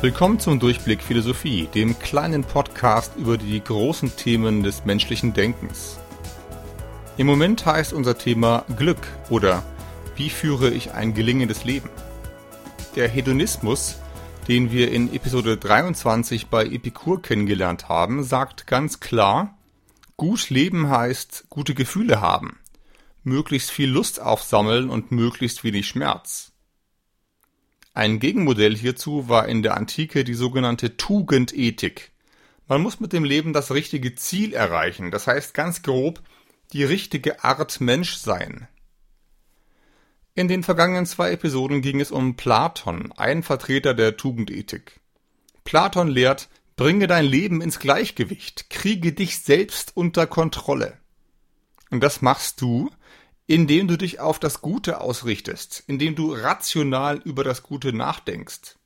Willkommen zum Durchblick Philosophie, dem kleinen Podcast über die großen Themen des menschlichen Denkens. Im Moment heißt unser Thema Glück oder wie führe ich ein gelingendes Leben? Der Hedonismus, den wir in Episode 23 bei Epikur kennengelernt haben, sagt ganz klar, gut leben heißt gute Gefühle haben, möglichst viel Lust aufsammeln und möglichst wenig Schmerz. Ein Gegenmodell hierzu war in der Antike die sogenannte Tugendethik. Man muss mit dem Leben das richtige Ziel erreichen, das heißt ganz grob die richtige Art Mensch sein. In den vergangenen zwei Episoden ging es um Platon, ein Vertreter der Tugendethik. Platon lehrt, bringe dein Leben ins Gleichgewicht, kriege dich selbst unter Kontrolle. Und das machst du, indem du dich auf das Gute ausrichtest, indem du rational über das Gute nachdenkst.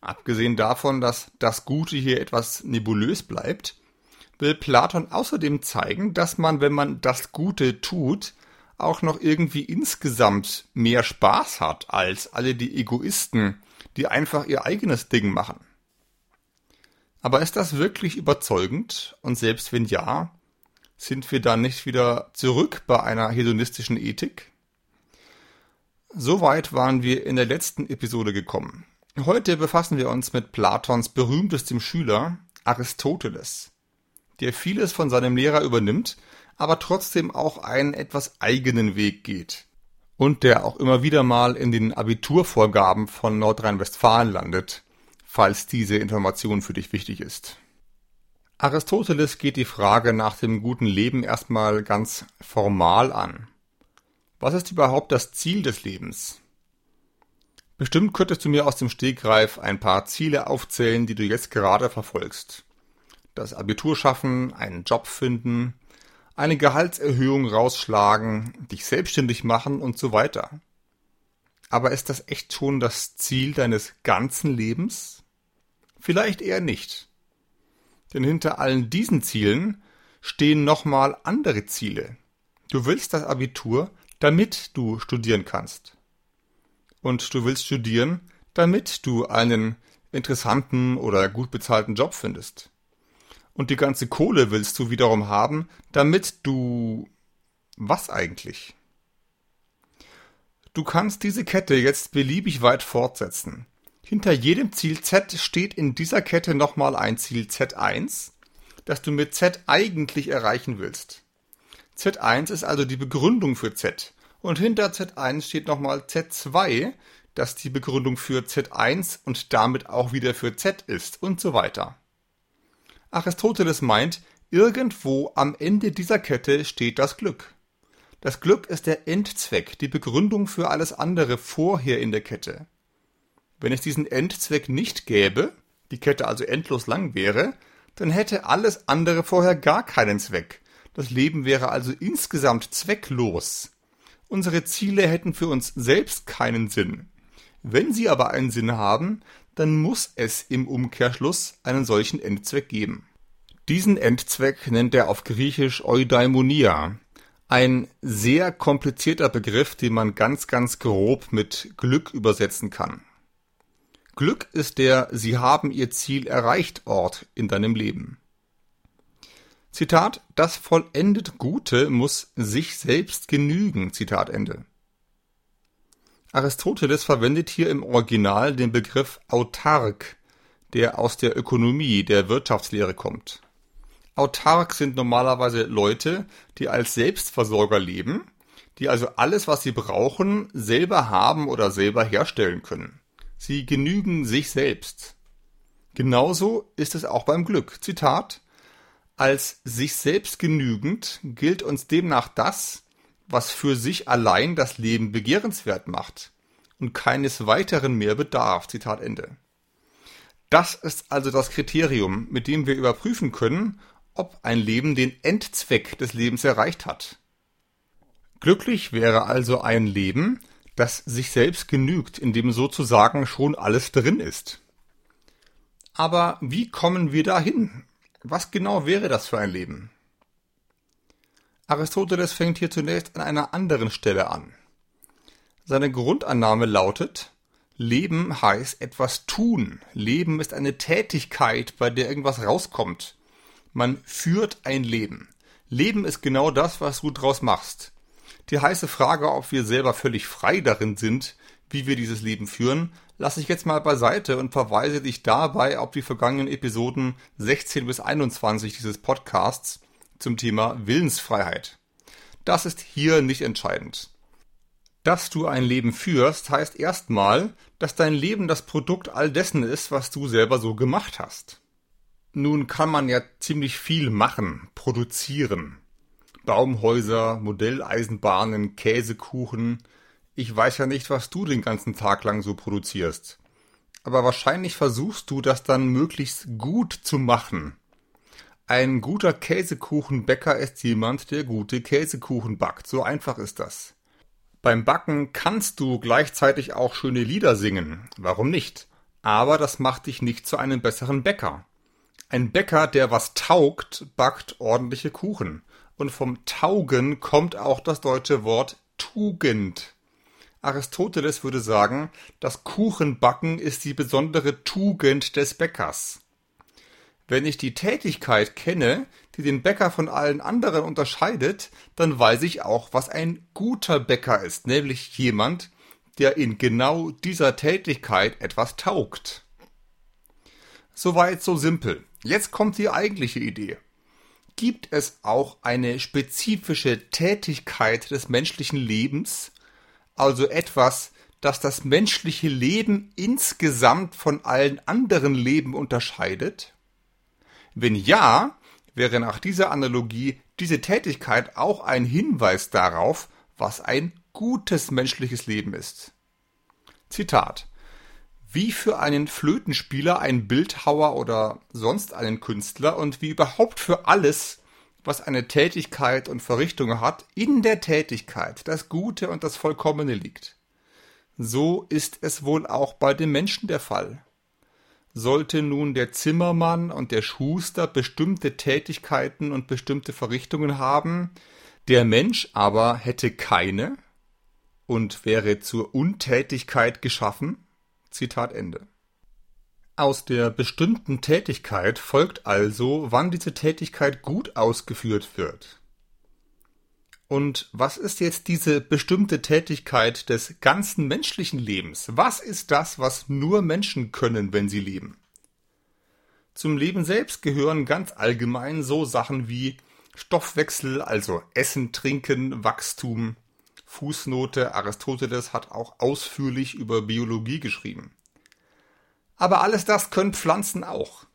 Abgesehen davon, dass das Gute hier etwas nebulös bleibt, will Platon außerdem zeigen, dass man, wenn man das Gute tut, auch noch irgendwie insgesamt mehr Spaß hat als alle die Egoisten, die einfach ihr eigenes Ding machen. Aber ist das wirklich überzeugend? Und selbst wenn ja, sind wir dann nicht wieder zurück bei einer hedonistischen Ethik? Soweit waren wir in der letzten Episode gekommen. Heute befassen wir uns mit Platons berühmtestem Schüler Aristoteles, der vieles von seinem Lehrer übernimmt, aber trotzdem auch einen etwas eigenen Weg geht und der auch immer wieder mal in den Abiturvorgaben von Nordrhein-Westfalen landet, falls diese Information für dich wichtig ist. Aristoteles geht die Frage nach dem guten Leben erstmal ganz formal an. Was ist überhaupt das Ziel des Lebens? Bestimmt könntest du mir aus dem Stegreif ein paar Ziele aufzählen, die du jetzt gerade verfolgst. Das Abitur schaffen, einen Job finden, eine Gehaltserhöhung rausschlagen, dich selbstständig machen und so weiter. Aber ist das echt schon das Ziel deines ganzen Lebens? Vielleicht eher nicht. Denn hinter allen diesen Zielen stehen nochmal andere Ziele. Du willst das Abitur, damit du studieren kannst. Und du willst studieren, damit du einen interessanten oder gut bezahlten Job findest. Und die ganze Kohle willst du wiederum haben, damit du was eigentlich? Du kannst diese Kette jetzt beliebig weit fortsetzen. Hinter jedem Ziel Z steht in dieser Kette nochmal ein Ziel Z1, das du mit Z eigentlich erreichen willst. Z1 ist also die Begründung für Z. Und hinter Z1 steht nochmal Z2, das die Begründung für Z1 und damit auch wieder für Z ist und so weiter. Aristoteles meint, irgendwo am Ende dieser Kette steht das Glück. Das Glück ist der Endzweck, die Begründung für alles andere vorher in der Kette. Wenn es diesen Endzweck nicht gäbe, die Kette also endlos lang wäre, dann hätte alles andere vorher gar keinen Zweck. Das Leben wäre also insgesamt zwecklos. Unsere Ziele hätten für uns selbst keinen Sinn. Wenn sie aber einen Sinn haben, dann muss es im Umkehrschluss einen solchen Endzweck geben. Diesen Endzweck nennt er auf Griechisch Eudaimonia. Ein sehr komplizierter Begriff, den man ganz, ganz grob mit Glück übersetzen kann. Glück ist der Sie haben Ihr Ziel erreicht Ort in deinem Leben. Zitat, das vollendet Gute muss sich selbst genügen. Zitat Ende. Aristoteles verwendet hier im Original den Begriff autark, der aus der Ökonomie, der Wirtschaftslehre kommt. Autark sind normalerweise Leute, die als Selbstversorger leben, die also alles, was sie brauchen, selber haben oder selber herstellen können. Sie genügen sich selbst. Genauso ist es auch beim Glück. Zitat Als sich selbst genügend gilt uns demnach das, was für sich allein das Leben begehrenswert macht und keines weiteren mehr bedarf. Zitat Ende. Das ist also das Kriterium, mit dem wir überprüfen können, ob ein Leben den Endzweck des Lebens erreicht hat. Glücklich wäre also ein Leben, das sich selbst genügt, in dem sozusagen schon alles drin ist. Aber wie kommen wir dahin? Was genau wäre das für ein Leben? Aristoteles fängt hier zunächst an einer anderen Stelle an. Seine Grundannahme lautet, Leben heißt etwas tun. Leben ist eine Tätigkeit, bei der irgendwas rauskommt. Man führt ein Leben. Leben ist genau das, was du draus machst. Die heiße Frage, ob wir selber völlig frei darin sind, wie wir dieses Leben führen, lasse ich jetzt mal beiseite und verweise dich dabei auf die vergangenen Episoden 16 bis 21 dieses Podcasts zum Thema Willensfreiheit. Das ist hier nicht entscheidend. Dass du ein Leben führst, heißt erstmal, dass dein Leben das Produkt all dessen ist, was du selber so gemacht hast. Nun kann man ja ziemlich viel machen, produzieren. Baumhäuser, Modelleisenbahnen, Käsekuchen. Ich weiß ja nicht, was du den ganzen Tag lang so produzierst. Aber wahrscheinlich versuchst du das dann möglichst gut zu machen. Ein guter Käsekuchenbäcker ist jemand, der gute Käsekuchen backt. So einfach ist das. Beim Backen kannst du gleichzeitig auch schöne Lieder singen. Warum nicht? Aber das macht dich nicht zu einem besseren Bäcker. Ein Bäcker, der was taugt, backt ordentliche Kuchen. Und vom Taugen kommt auch das deutsche Wort Tugend. Aristoteles würde sagen, das Kuchenbacken ist die besondere Tugend des Bäckers. Wenn ich die Tätigkeit kenne, die den Bäcker von allen anderen unterscheidet, dann weiß ich auch, was ein guter Bäcker ist, nämlich jemand, der in genau dieser Tätigkeit etwas taugt. Soweit so simpel. Jetzt kommt die eigentliche Idee. Gibt es auch eine spezifische Tätigkeit des menschlichen Lebens, also etwas, das das menschliche Leben insgesamt von allen anderen Leben unterscheidet? Wenn ja, wäre nach dieser Analogie diese Tätigkeit auch ein Hinweis darauf, was ein gutes menschliches Leben ist. Zitat wie für einen Flötenspieler, einen Bildhauer oder sonst einen Künstler und wie überhaupt für alles, was eine Tätigkeit und Verrichtung hat, in der Tätigkeit das Gute und das Vollkommene liegt. So ist es wohl auch bei den Menschen der Fall. Sollte nun der Zimmermann und der Schuster bestimmte Tätigkeiten und bestimmte Verrichtungen haben, der Mensch aber hätte keine und wäre zur Untätigkeit geschaffen? Zitat Ende. Aus der bestimmten Tätigkeit folgt also, wann diese Tätigkeit gut ausgeführt wird. Und was ist jetzt diese bestimmte Tätigkeit des ganzen menschlichen Lebens? Was ist das, was nur Menschen können, wenn sie leben? Zum Leben selbst gehören ganz allgemein so Sachen wie Stoffwechsel, also Essen, Trinken, Wachstum. Fußnote Aristoteles hat auch ausführlich über Biologie geschrieben. Aber alles das können Pflanzen auch.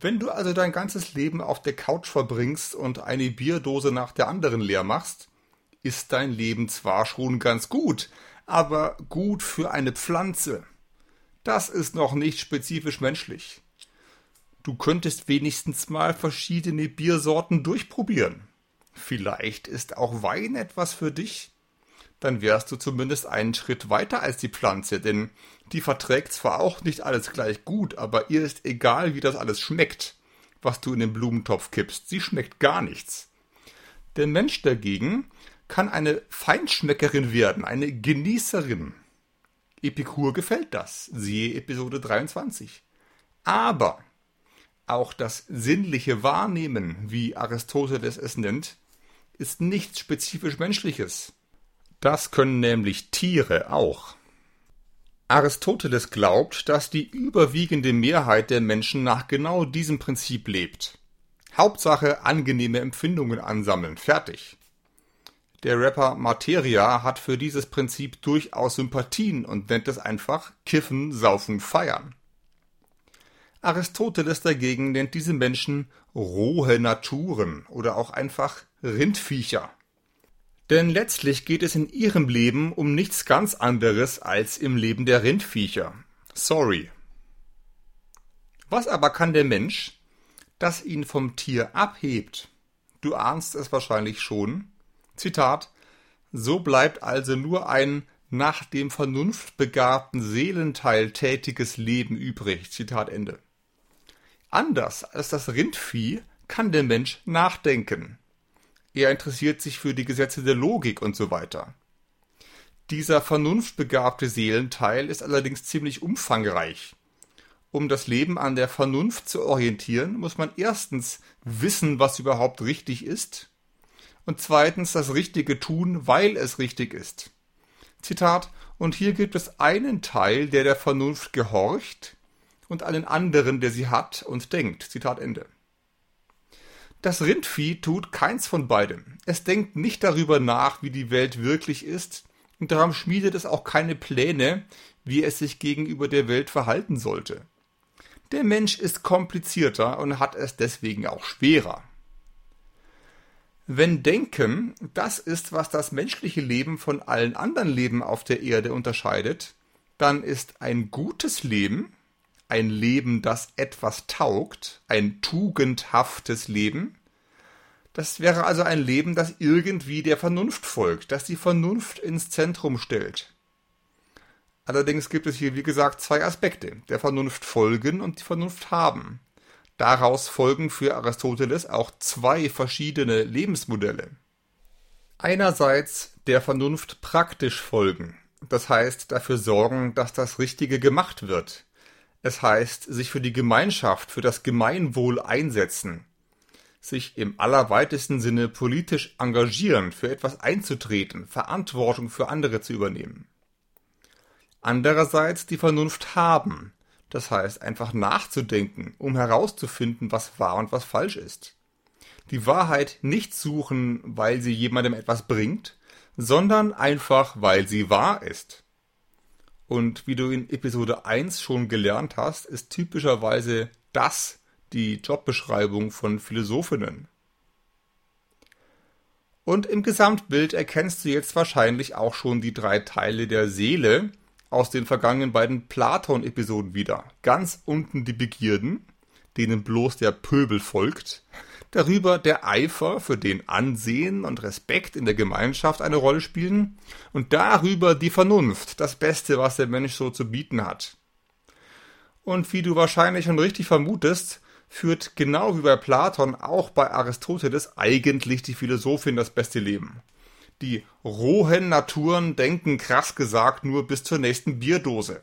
Wenn du also dein ganzes Leben auf der Couch verbringst und eine Bierdose nach der anderen leer machst, ist dein Leben zwar schon ganz gut, aber gut für eine Pflanze. Das ist noch nicht spezifisch menschlich. Du könntest wenigstens mal verschiedene Biersorten durchprobieren. Vielleicht ist auch Wein etwas für dich. Dann wärst du zumindest einen Schritt weiter als die Pflanze, denn die verträgt zwar auch nicht alles gleich gut, aber ihr ist egal, wie das alles schmeckt, was du in den Blumentopf kippst. Sie schmeckt gar nichts. Der Mensch dagegen kann eine Feinschmeckerin werden, eine Genießerin. Epikur gefällt das, siehe Episode 23. Aber auch das sinnliche Wahrnehmen, wie Aristoteles es nennt, ist nichts spezifisch Menschliches. Das können nämlich Tiere auch. Aristoteles glaubt, dass die überwiegende Mehrheit der Menschen nach genau diesem Prinzip lebt. Hauptsache angenehme Empfindungen ansammeln, fertig. Der Rapper Materia hat für dieses Prinzip durchaus Sympathien und nennt es einfach Kiffen, Saufen, Feiern. Aristoteles dagegen nennt diese Menschen rohe Naturen oder auch einfach Rindviecher. Denn letztlich geht es in ihrem Leben um nichts ganz anderes als im Leben der Rindviecher. Sorry. Was aber kann der Mensch, das ihn vom Tier abhebt? Du ahnst es wahrscheinlich schon. Zitat So bleibt also nur ein nach dem vernunftbegabten Seelenteil tätiges Leben übrig. Zitat Ende. Anders als das Rindvieh kann der Mensch nachdenken. Er interessiert sich für die Gesetze der Logik und so weiter. Dieser vernunftbegabte Seelenteil ist allerdings ziemlich umfangreich. Um das Leben an der Vernunft zu orientieren, muss man erstens wissen, was überhaupt richtig ist, und zweitens das Richtige tun, weil es richtig ist. Zitat, und hier gibt es einen Teil, der der Vernunft gehorcht, und einen anderen, der sie hat und denkt. Zitat Ende. Das Rindvieh tut keins von beidem. Es denkt nicht darüber nach, wie die Welt wirklich ist, und darum schmiedet es auch keine Pläne, wie es sich gegenüber der Welt verhalten sollte. Der Mensch ist komplizierter und hat es deswegen auch schwerer. Wenn Denken das ist, was das menschliche Leben von allen anderen Leben auf der Erde unterscheidet, dann ist ein gutes Leben, ein Leben, das etwas taugt, ein tugendhaftes Leben, das wäre also ein Leben, das irgendwie der Vernunft folgt, das die Vernunft ins Zentrum stellt. Allerdings gibt es hier, wie gesagt, zwei Aspekte, der Vernunft folgen und die Vernunft haben. Daraus folgen für Aristoteles auch zwei verschiedene Lebensmodelle. Einerseits der Vernunft praktisch folgen, das heißt dafür sorgen, dass das Richtige gemacht wird. Es heißt, sich für die Gemeinschaft, für das Gemeinwohl einsetzen, sich im allerweitesten Sinne politisch engagieren, für etwas einzutreten, Verantwortung für andere zu übernehmen. Andererseits die Vernunft haben, das heißt einfach nachzudenken, um herauszufinden, was wahr und was falsch ist. Die Wahrheit nicht suchen, weil sie jemandem etwas bringt, sondern einfach, weil sie wahr ist. Und wie du in Episode 1 schon gelernt hast, ist typischerweise das die Jobbeschreibung von Philosophinnen. Und im Gesamtbild erkennst du jetzt wahrscheinlich auch schon die drei Teile der Seele aus den vergangenen beiden Platon-Episoden wieder. Ganz unten die Begierden, denen bloß der Pöbel folgt. Darüber der Eifer, für den Ansehen und Respekt in der Gemeinschaft eine Rolle spielen. Und darüber die Vernunft, das Beste, was der Mensch so zu bieten hat. Und wie du wahrscheinlich schon richtig vermutest, führt genau wie bei Platon auch bei Aristoteles eigentlich die Philosophin das beste Leben. Die rohen Naturen denken krass gesagt nur bis zur nächsten Bierdose.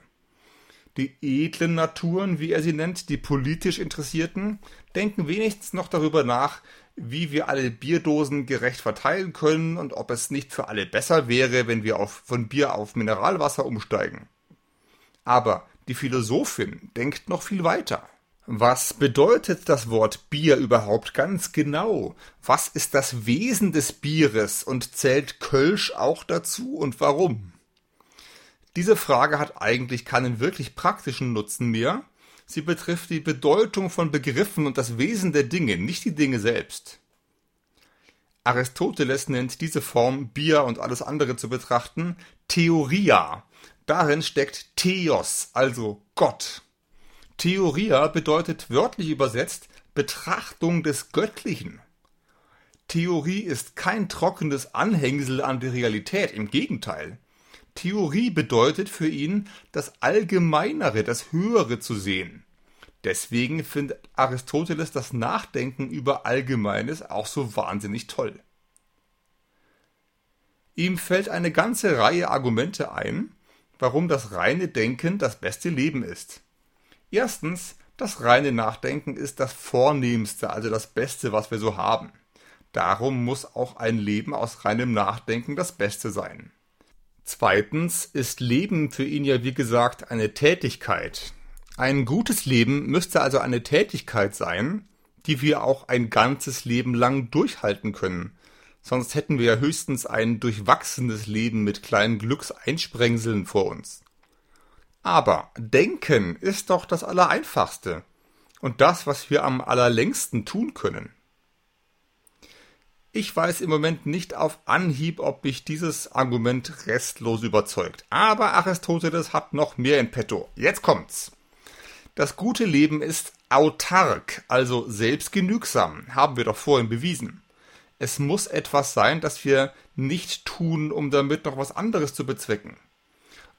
Die edlen Naturen, wie er sie nennt, die politisch Interessierten, denken wenigstens noch darüber nach, wie wir alle Bierdosen gerecht verteilen können und ob es nicht für alle besser wäre, wenn wir auf, von Bier auf Mineralwasser umsteigen. Aber die Philosophin denkt noch viel weiter. Was bedeutet das Wort Bier überhaupt ganz genau? Was ist das Wesen des Bieres und zählt Kölsch auch dazu und warum? Diese Frage hat eigentlich keinen wirklich praktischen Nutzen mehr. Sie betrifft die Bedeutung von Begriffen und das Wesen der Dinge, nicht die Dinge selbst. Aristoteles nennt diese Form, Bier und alles andere zu betrachten, Theoria. Darin steckt Theos, also Gott. Theoria bedeutet wörtlich übersetzt Betrachtung des Göttlichen. Theorie ist kein trockenes Anhängsel an die Realität, im Gegenteil. Theorie bedeutet für ihn, das Allgemeinere, das Höhere zu sehen. Deswegen findet Aristoteles das Nachdenken über Allgemeines auch so wahnsinnig toll. Ihm fällt eine ganze Reihe Argumente ein, warum das reine Denken das beste Leben ist. Erstens, das reine Nachdenken ist das Vornehmste, also das Beste, was wir so haben. Darum muss auch ein Leben aus reinem Nachdenken das Beste sein. Zweitens ist Leben für ihn ja wie gesagt eine Tätigkeit. Ein gutes Leben müsste also eine Tätigkeit sein, die wir auch ein ganzes Leben lang durchhalten können. Sonst hätten wir ja höchstens ein durchwachsenes Leben mit kleinen Glückseinsprengseln vor uns. Aber denken ist doch das Allereinfachste und das, was wir am allerlängsten tun können. Ich weiß im Moment nicht auf Anhieb, ob mich dieses Argument restlos überzeugt. Aber Aristoteles hat noch mehr in petto. Jetzt kommt's. Das gute Leben ist autark, also selbstgenügsam, haben wir doch vorhin bewiesen. Es muss etwas sein, das wir nicht tun, um damit noch was anderes zu bezwecken.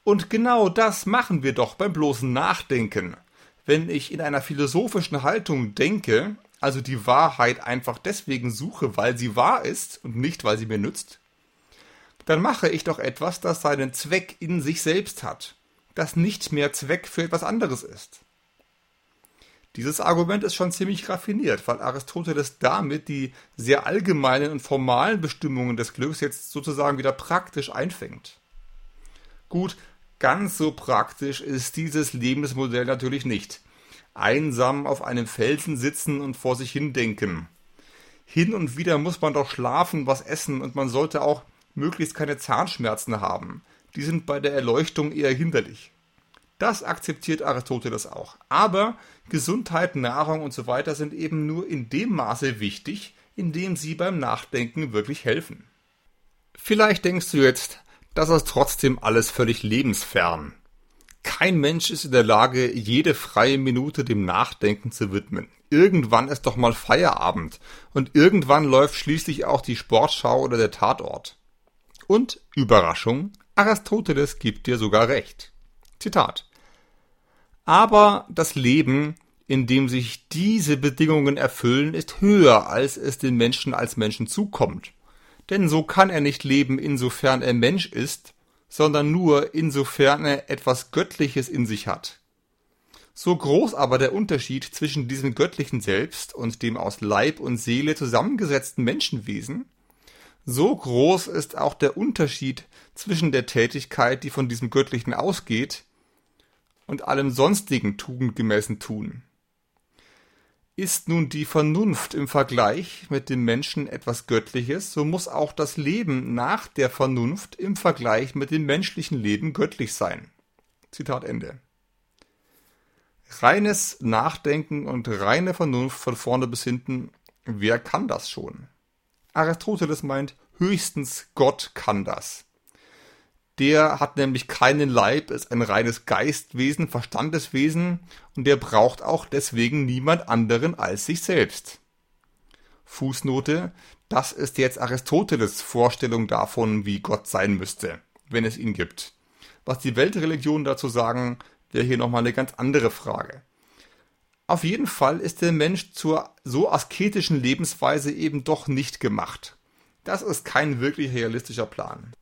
Und genau das machen wir doch beim bloßen Nachdenken. Wenn ich in einer philosophischen Haltung denke, also die Wahrheit einfach deswegen suche, weil sie wahr ist und nicht, weil sie mir nützt, dann mache ich doch etwas, das seinen Zweck in sich selbst hat, das nicht mehr Zweck für etwas anderes ist. Dieses Argument ist schon ziemlich raffiniert, weil Aristoteles damit die sehr allgemeinen und formalen Bestimmungen des Glücks jetzt sozusagen wieder praktisch einfängt. Gut, ganz so praktisch ist dieses Lebensmodell natürlich nicht. Einsam auf einem Felsen sitzen und vor sich hin denken. Hin und wieder muss man doch schlafen, was essen und man sollte auch möglichst keine Zahnschmerzen haben. Die sind bei der Erleuchtung eher hinderlich. Das akzeptiert Aristoteles auch. Aber Gesundheit, Nahrung und so weiter sind eben nur in dem Maße wichtig, in dem sie beim Nachdenken wirklich helfen. Vielleicht denkst du jetzt, das ist trotzdem alles völlig lebensfern. Kein Mensch ist in der Lage, jede freie Minute dem Nachdenken zu widmen. Irgendwann ist doch mal Feierabend und irgendwann läuft schließlich auch die Sportschau oder der Tatort. Und Überraschung, Aristoteles gibt dir sogar recht. Zitat aber das Leben, in dem sich diese Bedingungen erfüllen, ist höher, als es den Menschen als Menschen zukommt. Denn so kann er nicht leben, insofern er Mensch ist, sondern nur insofern er etwas Göttliches in sich hat. So groß aber der Unterschied zwischen diesem göttlichen Selbst und dem aus Leib und Seele zusammengesetzten Menschenwesen, so groß ist auch der Unterschied zwischen der Tätigkeit, die von diesem Göttlichen ausgeht, und allem sonstigen tugendgemäßen Tun. Ist nun die Vernunft im Vergleich mit dem Menschen etwas Göttliches, so muss auch das Leben nach der Vernunft im Vergleich mit dem menschlichen Leben göttlich sein. Zitat Ende. Reines Nachdenken und reine Vernunft von vorne bis hinten, wer kann das schon? Aristoteles meint, höchstens Gott kann das. Der hat nämlich keinen Leib, ist ein reines Geistwesen, Verstandeswesen und der braucht auch deswegen niemand anderen als sich selbst. Fußnote, das ist jetzt Aristoteles Vorstellung davon, wie Gott sein müsste, wenn es ihn gibt. Was die Weltreligionen dazu sagen, wäre hier nochmal eine ganz andere Frage. Auf jeden Fall ist der Mensch zur so asketischen Lebensweise eben doch nicht gemacht. Das ist kein wirklich realistischer Plan.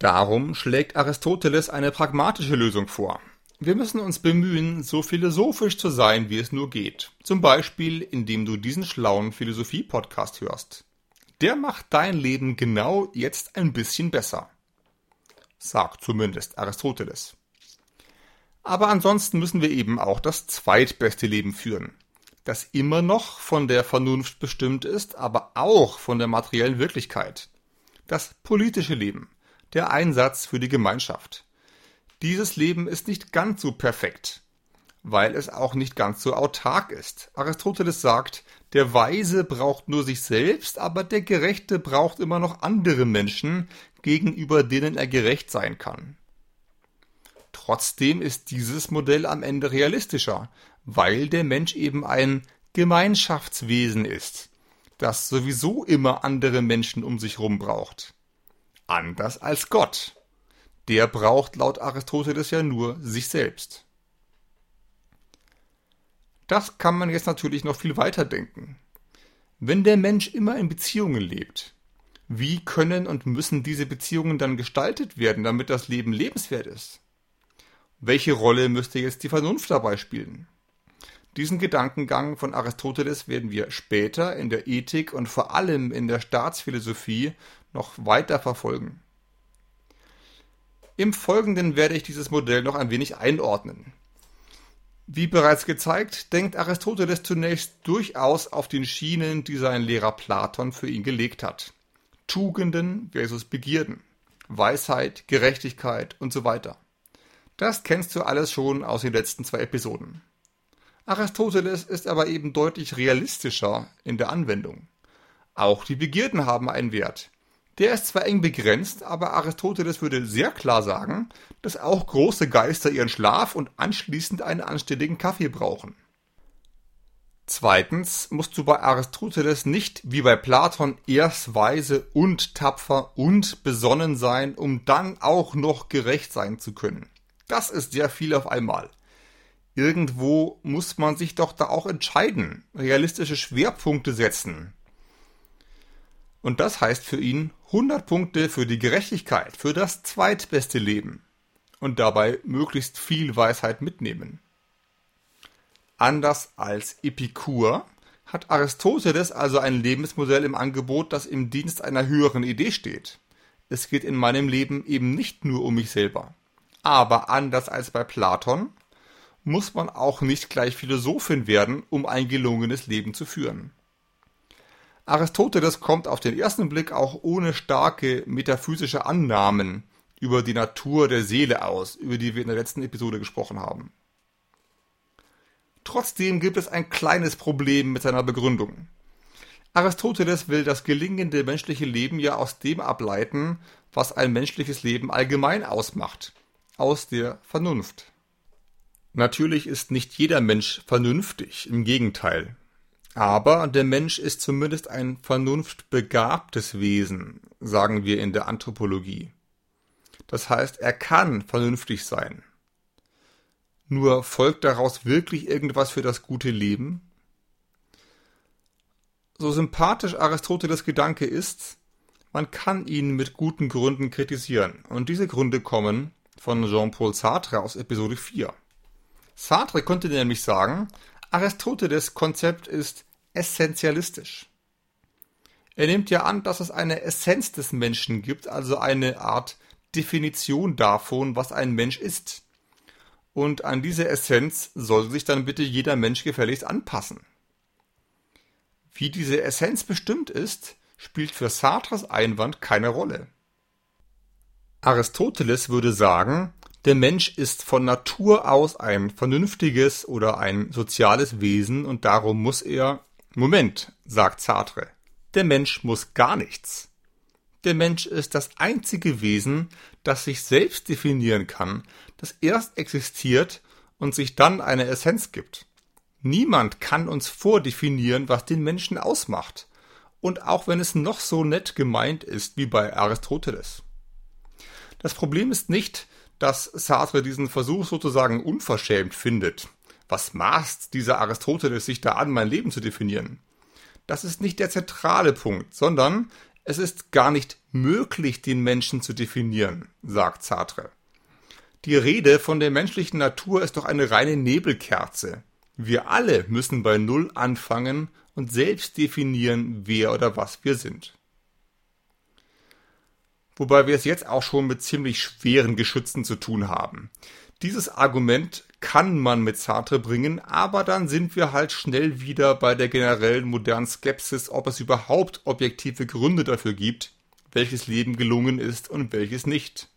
Darum schlägt Aristoteles eine pragmatische Lösung vor. Wir müssen uns bemühen, so philosophisch zu sein, wie es nur geht. Zum Beispiel, indem du diesen schlauen Philosophie-Podcast hörst. Der macht dein Leben genau jetzt ein bisschen besser. Sagt zumindest Aristoteles. Aber ansonsten müssen wir eben auch das zweitbeste Leben führen. Das immer noch von der Vernunft bestimmt ist, aber auch von der materiellen Wirklichkeit. Das politische Leben der Einsatz für die Gemeinschaft. Dieses Leben ist nicht ganz so perfekt, weil es auch nicht ganz so autark ist. Aristoteles sagt, der Weise braucht nur sich selbst, aber der Gerechte braucht immer noch andere Menschen, gegenüber denen er gerecht sein kann. Trotzdem ist dieses Modell am Ende realistischer, weil der Mensch eben ein Gemeinschaftswesen ist, das sowieso immer andere Menschen um sich rum braucht anders als Gott. Der braucht laut Aristoteles ja nur sich selbst. Das kann man jetzt natürlich noch viel weiter denken. Wenn der Mensch immer in Beziehungen lebt, wie können und müssen diese Beziehungen dann gestaltet werden, damit das Leben lebenswert ist? Welche Rolle müsste jetzt die Vernunft dabei spielen? Diesen Gedankengang von Aristoteles werden wir später in der Ethik und vor allem in der Staatsphilosophie noch weiter verfolgen. Im Folgenden werde ich dieses Modell noch ein wenig einordnen. Wie bereits gezeigt, denkt Aristoteles zunächst durchaus auf den Schienen, die sein Lehrer Platon für ihn gelegt hat. Tugenden versus Begierden, Weisheit, Gerechtigkeit und so weiter. Das kennst du alles schon aus den letzten zwei Episoden. Aristoteles ist aber eben deutlich realistischer in der Anwendung. Auch die Begierden haben einen Wert. Der ist zwar eng begrenzt, aber Aristoteles würde sehr klar sagen, dass auch große Geister ihren Schlaf und anschließend einen anständigen Kaffee brauchen. Zweitens musst du bei Aristoteles nicht wie bei Platon erst weise und tapfer und besonnen sein, um dann auch noch gerecht sein zu können. Das ist sehr viel auf einmal irgendwo muss man sich doch da auch entscheiden, realistische Schwerpunkte setzen. Und das heißt für ihn 100 Punkte für die Gerechtigkeit, für das zweitbeste Leben. Und dabei möglichst viel Weisheit mitnehmen. Anders als Epikur hat Aristoteles also ein Lebensmodell im Angebot, das im Dienst einer höheren Idee steht. Es geht in meinem Leben eben nicht nur um mich selber. Aber anders als bei Platon muss man auch nicht gleich Philosophin werden, um ein gelungenes Leben zu führen. Aristoteles kommt auf den ersten Blick auch ohne starke metaphysische Annahmen über die Natur der Seele aus, über die wir in der letzten Episode gesprochen haben. Trotzdem gibt es ein kleines Problem mit seiner Begründung. Aristoteles will das gelingende menschliche Leben ja aus dem ableiten, was ein menschliches Leben allgemein ausmacht, aus der Vernunft. Natürlich ist nicht jeder Mensch vernünftig, im Gegenteil. Aber der Mensch ist zumindest ein vernunftbegabtes Wesen, sagen wir in der Anthropologie. Das heißt, er kann vernünftig sein. Nur folgt daraus wirklich irgendwas für das gute Leben? So sympathisch Aristoteles Gedanke ist, man kann ihn mit guten Gründen kritisieren. Und diese Gründe kommen von Jean-Paul Sartre aus Episode 4. Sartre konnte nämlich sagen, Aristoteles Konzept ist essentialistisch. Er nimmt ja an, dass es eine Essenz des Menschen gibt, also eine Art Definition davon, was ein Mensch ist. Und an diese Essenz sollte sich dann bitte jeder Mensch gefälligst anpassen. Wie diese Essenz bestimmt ist, spielt für Sartres Einwand keine Rolle. Aristoteles würde sagen, der Mensch ist von Natur aus ein vernünftiges oder ein soziales Wesen und darum muss er Moment, sagt Sartre, der Mensch muss gar nichts. Der Mensch ist das einzige Wesen, das sich selbst definieren kann, das erst existiert und sich dann eine Essenz gibt. Niemand kann uns vordefinieren, was den Menschen ausmacht. Und auch wenn es noch so nett gemeint ist wie bei Aristoteles. Das Problem ist nicht, dass Sartre diesen Versuch sozusagen unverschämt findet. Was maßt dieser Aristoteles sich da an, mein Leben zu definieren? Das ist nicht der zentrale Punkt, sondern es ist gar nicht möglich, den Menschen zu definieren, sagt Sartre. Die Rede von der menschlichen Natur ist doch eine reine Nebelkerze. Wir alle müssen bei Null anfangen und selbst definieren, wer oder was wir sind wobei wir es jetzt auch schon mit ziemlich schweren Geschützen zu tun haben. Dieses Argument kann man mit Sartre bringen, aber dann sind wir halt schnell wieder bei der generellen modernen Skepsis, ob es überhaupt objektive Gründe dafür gibt, welches Leben gelungen ist und welches nicht.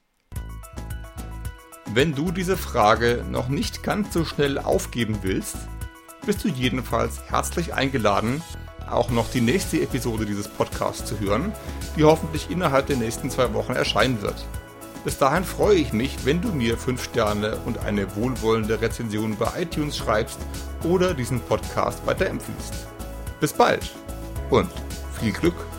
Wenn du diese Frage noch nicht ganz so schnell aufgeben willst, bist du jedenfalls herzlich eingeladen, auch noch die nächste Episode dieses Podcasts zu hören, die hoffentlich innerhalb der nächsten zwei Wochen erscheinen wird. Bis dahin freue ich mich, wenn du mir 5 Sterne und eine wohlwollende Rezension bei iTunes schreibst oder diesen Podcast weiterempfiehlst. Bis bald und viel Glück!